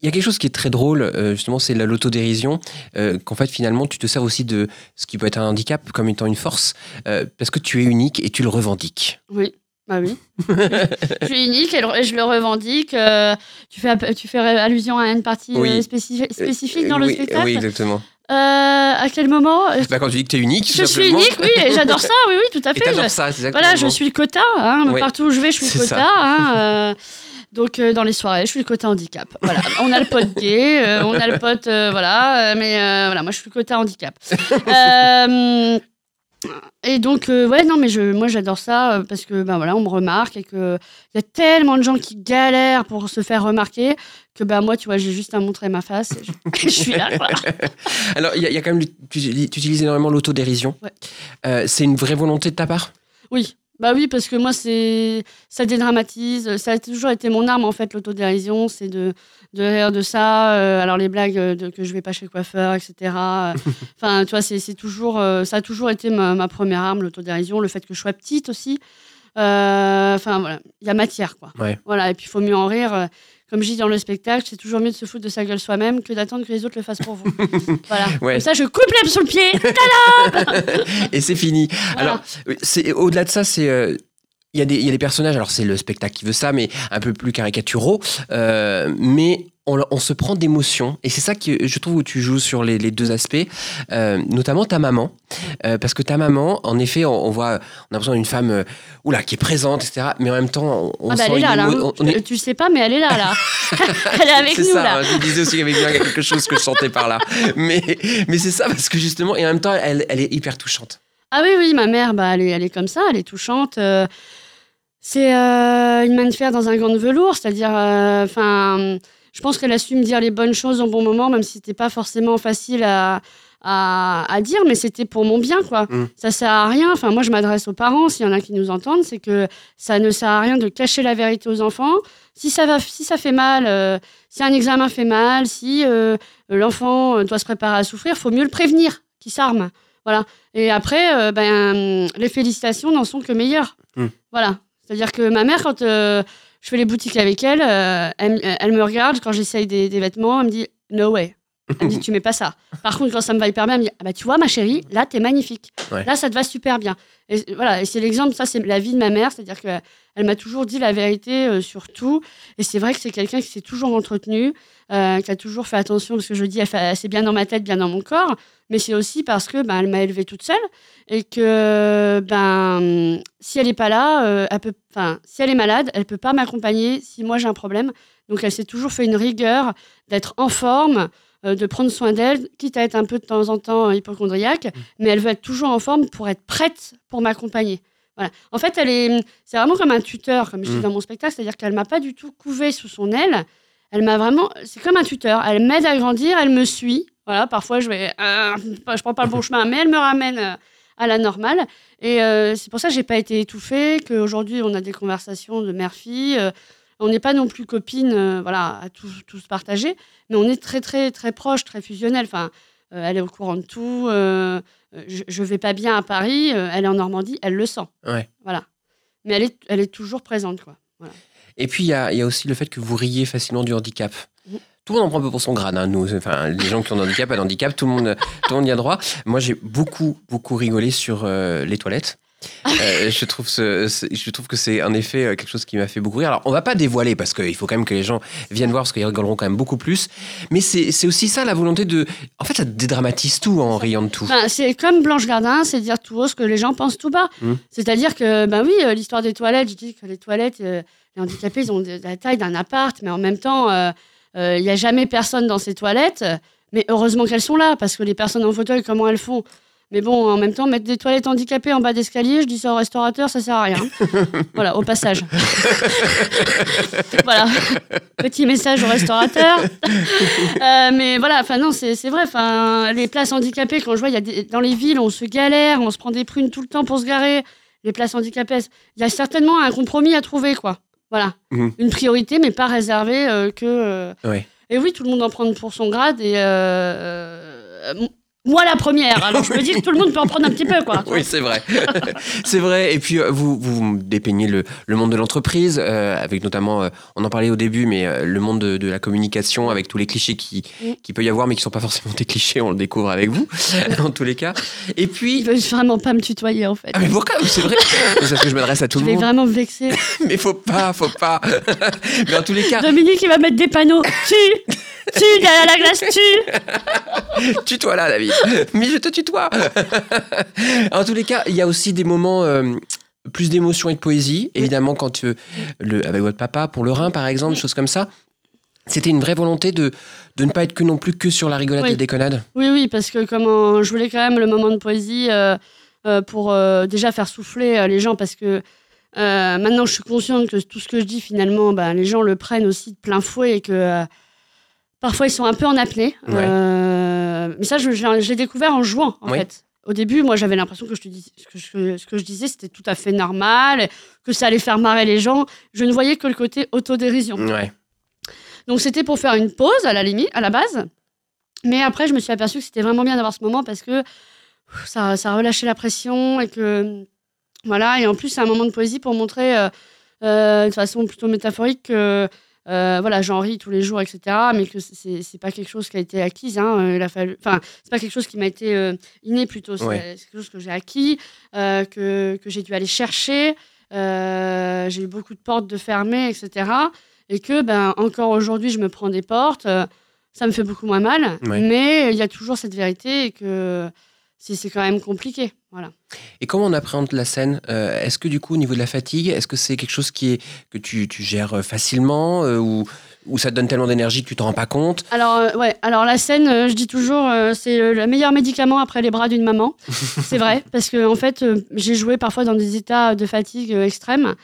Il y a quelque chose qui est très drôle, euh, justement, c'est la- l'autodérision, euh, qu'en fait, finalement, tu te sers aussi de ce qui peut être un handicap comme étant une force, euh, parce que tu es unique et tu le revendiques. Oui, bah oui. je suis unique et et je le revendique. euh, tu, fais, tu fais allusion à une partie Oui. euh, spécifi- spécifique dans le oui, spectacle Oui, exactement. Euh, À quel moment Bah, quand tu dis que tu es unique, Je suis simplement. unique, oui, et j'adore ça, oui, oui, tout à Et fait. Je- ça, c'est exactement. Voilà, je suis le quota. Hein, Oui. Partout où je vais, je suis le quota. hein, euh, donc, euh, dans les soirées, je suis le quota handicap. Voilà. On a le pote gay, euh, on a le pote. euh, voilà. euh, mais euh, voilà, moi, je suis le quota handicap. Et donc, euh, ouais, non, mais je, moi, j'adore ça euh, parce que, ben voilà, on me remarque et qu'il y a tellement de gens qui galèrent pour se faire remarquer que, bah, moi, tu vois, j'ai juste à montrer ma face et je, je suis là, quoi. Alors, il y, a- il y a quand même, tu, tu utilises énormément l'autodérision. Ouais. Euh, c'est une vraie volonté de ta part? Oui, bah oui, parce que moi, c'est ça dédramatise. Ça a toujours été mon arme, en fait, l'autodérision. C'est de, de rire de ça. euh, alors, les blagues euh, de, que je vais pas chez le coiffeur, etc. euh, Enfin, tu vois, c'est toujours, euh, ça a toujours été ma, ma première arme, l'autodérision. Le fait que je sois petite aussi. Euh, Enfin, voilà, il y a matière, quoi. Ouais. Voilà, et puis il faut mieux en rire. Comme je dis dans le spectacle, c'est toujours mieux de se foutre de sa gueule soi-même que d'attendre que les autres le fassent pour vous. voilà. Ouais. Comme ça, je coupe l'herbe sous le pied. Et c'est fini. Voilà. Alors, c'est au-delà de ça, c'est. euh, il y, a des, il y a des personnages, alors c'est le spectacle qui veut ça, mais un peu plus caricaturaux. euh, mais on, on se prend d'émotions. Et c'est ça que je trouve où tu joues sur les, les deux aspects, euh, notamment ta maman. Euh, parce que ta maman, en effet, on, on voit, on a besoin d'une femme euh, oula, qui est présente, etc. Mais en même temps, on, on Ah bah, sent elle est là, là. hein. est- Tu, sais pas, mais elle est là, là. elle est avec c'est nous, ça, là. hein, je me disais aussi qu'il y avait quelque chose que je sentais par là. Mais, mais c'est ça, parce que justement, et en même temps, elle, elle est hyper touchante. Ah oui, oui, ma mère, bah, elle, est, elle est comme ça, elle est touchante. euh, c'est euh, une main de fer dans un gant de velours, c'est-à-dire, euh, enfin, je pense qu'elle a su me dire les bonnes choses au bon moment, même si c'était pas forcément facile à, à, à dire, mais c'était pour mon bien, quoi. Mm. Ça sert à rien. Enfin, moi, je m'adresse aux parents, s'il y en a qui nous entendent, c'est que ça ne sert à rien de cacher la vérité aux enfants. Si ça, va, si ça fait mal, euh, si un examen fait mal, si euh, l'enfant euh, doit se préparer à souffrir, faut mieux le prévenir, qu'il s'arme. Voilà. Et après, euh, ben, les félicitations n'en sont que meilleures. Mm. Voilà. C'est-à-dire que ma mère, quand je fais les boutiques avec elle, euh, elle, elle me regarde quand j'essaye des vêtements, elle me dit No way. Elle me dit Tu mets pas ça. Par contre, quand ça me va hyper bien, elle me dit ah bah, Tu vois, ma chérie, là, t'es magnifique. Ouais. Là, ça te va super bien. Et voilà. Et c'est l'exemple, ça, c'est la vie de ma mère. C'est-à-dire qu'elle m'a toujours dit la vérité euh, sur tout. Et c'est vrai que c'est quelqu'un qui s'est toujours entretenu, euh, qui a toujours fait attention, parce que je dis, elle, fait- c'est bien dans ma tête, bien dans mon corps, mais c'est aussi parce que ben, elle m'a élevée toute seule et que ben, si elle n'est pas là, euh, elle peut, si elle est malade, elle peut pas m'accompagner si moi j'ai un problème. Donc elle s'est toujours fait une rigueur d'être en forme, euh, de prendre soin d'elle, quitte à être un peu de temps en temps hypochondriaque, mais elle veut être toujours en forme pour être prête pour m'accompagner. Voilà. En fait, elle est, c'est vraiment comme un tuteur, comme je dis Mm. dans mon spectacle, c'est-à-dire qu'elle m'a pas du tout couvé sous son aile. Elle m'a vraiment, c'est comme un tuteur. Elle m'aide à grandir, elle me suit. Voilà, parfois je vais, euh, je prends pas le bon chemin, mais elle me ramène euh, à la normale. Et euh, c'est pour ça que j'ai pas été étouffée, qu'aujourd'hui on a des conversations de mère-fille. On n'est pas non plus copines, euh, voilà, à tout, se partager, mais on est très très très proches, très fusionnels. Enfin, euh, elle est au courant de tout. euh, je, je vais pas bien à Paris, elle est en Normandie, elle le sent. Ouais. Voilà. Mais elle est, elle est toujours présente, quoi. Et puis, il y a, y a aussi le fait que vous riez facilement du handicap. Mhm. Tout le monde en prend un peu pour son grade, hein, nous. Enfin, les gens qui ont un handicap, pas d'handicap, tout le monde, tout le monde y a droit. Moi, j'ai beaucoup, beaucoup rigolé sur les toilettes. Euh, je, trouve ce, ce- je trouve que c'est en effet euh, quelque chose qui m'a fait beaucoup rire. Alors, on va pas dévoiler parce qu'il faut quand même que les gens viennent voir parce qu'ils rigoleront quand même beaucoup plus. Mais c'est aussi ça la volonté de. En fait, ça dédramatise tout en riant de tout. Enfin, c'est comme Blanche Gardin, c'est dire tout haut ce que les gens pensent tout bas. Mm. C'est-à-dire que, ben oui, euh, l'histoire des toilettes, je dis que les toilettes, euh, les handicapés, ils ont de- la taille d'un appart, mais en même temps, euh, il n'y a jamais personne dans ces toilettes. Mais heureusement qu'elles sont là, parce que les personnes en fauteuil, comment elles font? Mais bon, en même temps, mettre des toilettes handicapées en bas d'escalier, je dis ça au restaurateur, ça sert à rien. voilà, au passage. voilà, petit message au restaurateur. Euh, mais voilà, enfin non, c'est vrai. Enfin, les places handicapées, quand je vois, il y a des- dans les villes, on se galère, on se prend des prunes tout le temps pour se garer. Les places handicapées, il y a certainement un compromis à trouver, quoi. Voilà, Mhm. une priorité, mais pas réservée euh, que. euh, Ouais. Et oui, tout le monde en prend pour son grade. Et euh, moi la première. Alors je me dis que tout le monde peut en prendre un petit peu, quoi. Oui, c'est vrai. c'est vrai. Et puis, euh, vous, vous dépeignez le, le monde de l'entreprise, euh, avec notamment, euh, on en parlait au début, mais euh, le monde de, de la communication, avec tous les clichés qui, qui peut y avoir, mais qui sont pas forcément des clichés, on le découvre avec vous, en tous les cas. Et puis. veut vraiment pas me tutoyer, en fait. Ah, mais pourquoi? C'est vrai C'est parce que je m'adresse à tout je le vais monde. vraiment me vexer. Mais faut pas, faut pas. mais en tous les cas, Dominique, il va mettre des panneaux. Tu Tu derrière la glace, tu tutoie là, David. Mais je te tutoie. en tous les cas, il y a aussi des moments euh, plus d'émotion et de poésie. Évidemment, quand euh, le, avec votre papa pour le Rhin, par exemple, Oui. choses comme ça. C'était une vraie volonté de, de ne pas être que non plus que sur la rigolade Oui. et la déconnade. Oui, oui, parce que comment, je voulais quand même le moment de poésie euh, euh, pour euh, déjà faire souffler les gens, parce que maintenant je suis consciente que tout ce que je dis, finalement, bah, les gens le prennent aussi de plein fouet et que parfois ils sont un peu en apnée. Ouais. Euh, mais ça, l'ai découvert en jouant, en Oui. fait. Au début, moi, j'avais l'impression que, je te dis, que je- ce que je disais, c'était tout à fait normal, que ça allait faire marrer les gens. Je ne voyais que le côté autodérision. Ouais. Donc c'était pour faire une pause à la limite, à la base. Mais après, je me suis aperçue que c'était vraiment bien d'avoir ce moment parce que ça relâchait la pression et que voilà. Et en plus, c'est un moment de poésie pour montrer euh, euh, de façon plutôt métaphorique que euh, voilà, j'en ris tous les jours, etc. Mais que c'est c'est pas quelque chose qui a été acquis. Hein, euh, il a fallu, enfin, c'est pas quelque chose qui m'a été euh, inné plutôt. C'est Ouais. c'est quelque chose que j'ai acquis, euh, que, que j'ai dû aller chercher. J'ai eu beaucoup de portes de fermées, etc et que ben encore aujourd'hui je me prends des portes ça me fait beaucoup moins mal Ouais. mais il y a toujours cette vérité et que c'est c'est quand même compliqué voilà. Et comment on appréhende la scène Euh, Est-ce que du coup, au niveau de la fatigue, est-ce que c'est quelque chose qui est, que tu, tu gères euh, facilement euh, ou, ou ça te donne tellement d'énergie que tu t'en rends pas compte? Alors euh, ouais alors la scène je dis toujours c'est le, le meilleur médicament après les bras d'une maman. C'est vrai parce que en fait j'ai joué parfois dans des états de fatigue extrême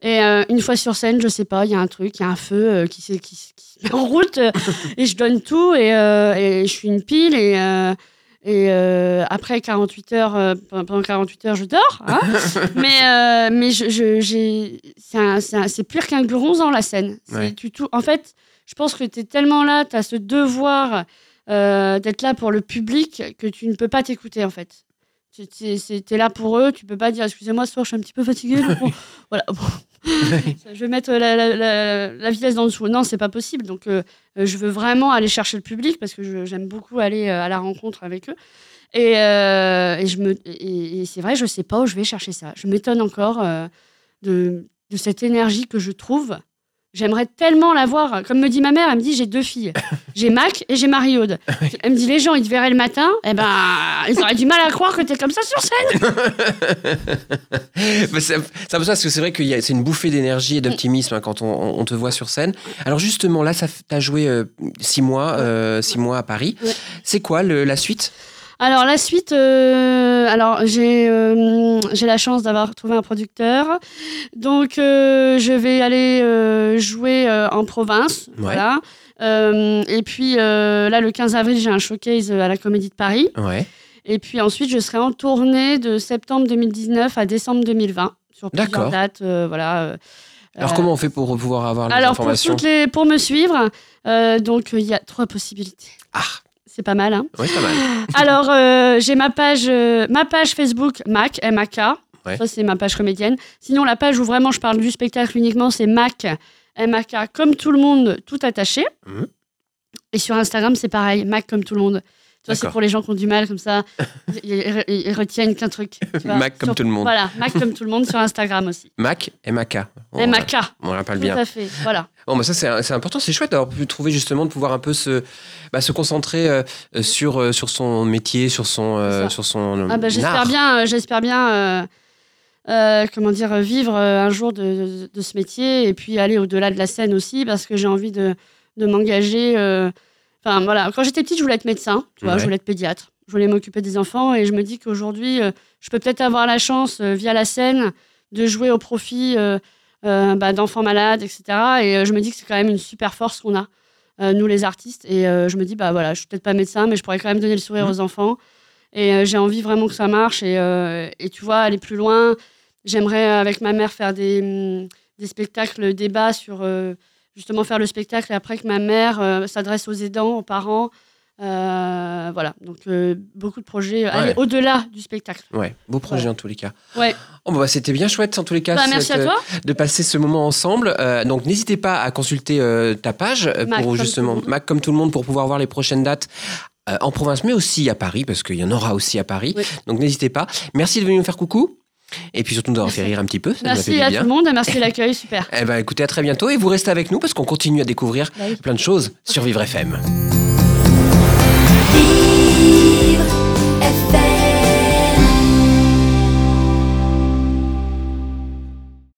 et euh, une fois sur scène je sais pas il y a un truc il y a un feu euh, qui, qui, qui se met en route euh, et je donne tout et, et je suis une pile et et euh, après 48 heures, euh, pendant 48 heures, je dors. hein. mais euh, mais je, je- c'est, pire qu'un guronzan, la scène. Ouais. En fait, je pense que tu es tellement là, tu as ce devoir euh, d'être là pour le public que tu ne peux pas t'écouter, en fait. Tu es là pour eux, tu peux pas dire excusez-moi, ce soir je suis un petit peu fatiguée. Voilà. Je vais mettre la, la, vitesse dans dessous. Non, c'est pas possible. Donc, euh, euh, je veux vraiment aller chercher le public parce que j'aime beaucoup aller euh, à la rencontre avec eux. Et, c'est vrai, je sais pas où je vais chercher ça. Je m'étonne encore de, de cette énergie que je trouve. J'aimerais tellement l'avoir. Comme me dit ma mère, elle me dit j'ai deux filles. J'ai Mac et j'ai Marie-Aude. Elle me dit les gens, ils te verraient le matin, eh ben, ils auraient du mal à croire que tu es comme ça sur scène. Un peu ça, parce que c'est vrai que c'est une bouffée d'énergie et d'optimisme hein, quand on, on te voit sur scène. Alors justement, là, tu as joué euh, six, mois, euh, six mois à Paris. Ouais. C'est quoi le- la suite? Alors la suite, euh, alors j'ai euh, j'ai la chance d'avoir trouvé un producteur, donc euh, je vais aller jouer en province, voilà. Et puis là le 15 avril j'ai un showcase à la Comédie de Paris, Ouais. et puis ensuite je serai en tournée de septembre 2019 à décembre 2020 sur plusieurs D'accord. dates, voilà. Alors comment on fait pour pouvoir avoir les alors pour informations les pour me suivre, donc il y a trois possibilités. Ah, C'est pas mal, hein. oui, pas mal. Alors, euh, j'ai ma page, euh, ma page Facebook Mac, M-A-K. Ouais. Ça, c'est ma page comédienne. Sinon, la page où vraiment je parle du spectacle uniquement, c'est Mac, M-A-K, comme tout le monde, tout attaché. Mhm. Et sur Instagram, c'est pareil, Mac comme tout le monde. Tu vois, c'est pour les gens qui ont du mal, comme ça, ils, ils- retiennent qu'un truc. tu vois. Mac comme tout le monde. Voilà, Mac comme tout le monde sur Instagram aussi. Mac, M-A-K. On, M-A-K, on rappelle tout bien. à fait. Voilà. Bon, bah ça, c'est important, c'est chouette d'avoir pu trouver justement, de pouvoir un peu se, bah, se concentrer euh, sur, euh, sur son métier, sur son. euh, sur son Ah bah, j'espère bien, j'espère bien, comment dire, vivre un jour de, de- de ce métier et puis aller au-delà de la scène aussi parce que j'ai envie de, de m'engager. Enfin voilà, quand j'étais petite, je voulais être médecin, tu vois, Ouais. je voulais être pédiatre, je voulais m'occuper des enfants et je me dis qu'aujourd'hui, euh, je peux peut-être avoir la chance euh, via la scène de jouer au profit euh, bah, d'enfants malades, etc. Et je me dis que c'est quand même une super force qu'on a, nous les artistes. Et je me dis, bah voilà, je suis peut-être pas médecin, mais je pourrais quand même donner le sourire Mhm. aux enfants. Et j'ai envie vraiment que ça marche. Et, et tu vois, aller plus loin. J'aimerais, avec ma mère, faire des, hum, des spectacles débats sur justement faire le spectacle et après que ma mère euh, s'adresse aux aidants, aux parents, Euh, voilà, donc euh, beaucoup de projets aller au-delà du spectacle. Ouais, beau projet en tous les cas. Ouais. Oh, bah, c'était bien chouette en tous les cas Bah, merci cette, à toi. de passer ce moment ensemble. Euh, donc n'hésitez pas à consulter ta page Mac pour justement. Mac comme tout le monde pour pouvoir voir les prochaines dates. en province, mais aussi à Paris, parce qu'il y en aura aussi à Paris. Oui. Donc n'hésitez pas. Merci de venir nous faire coucou. Et puis surtout d'avoir fait rire un petit peu. Ça fait Merci à bien. tout le monde, merci de l'accueil, super. Eh ben, écoutez, à très bientôt et vous restez avec nous parce qu'on continue à découvrir Bah oui. plein de choses sur Vivre FM.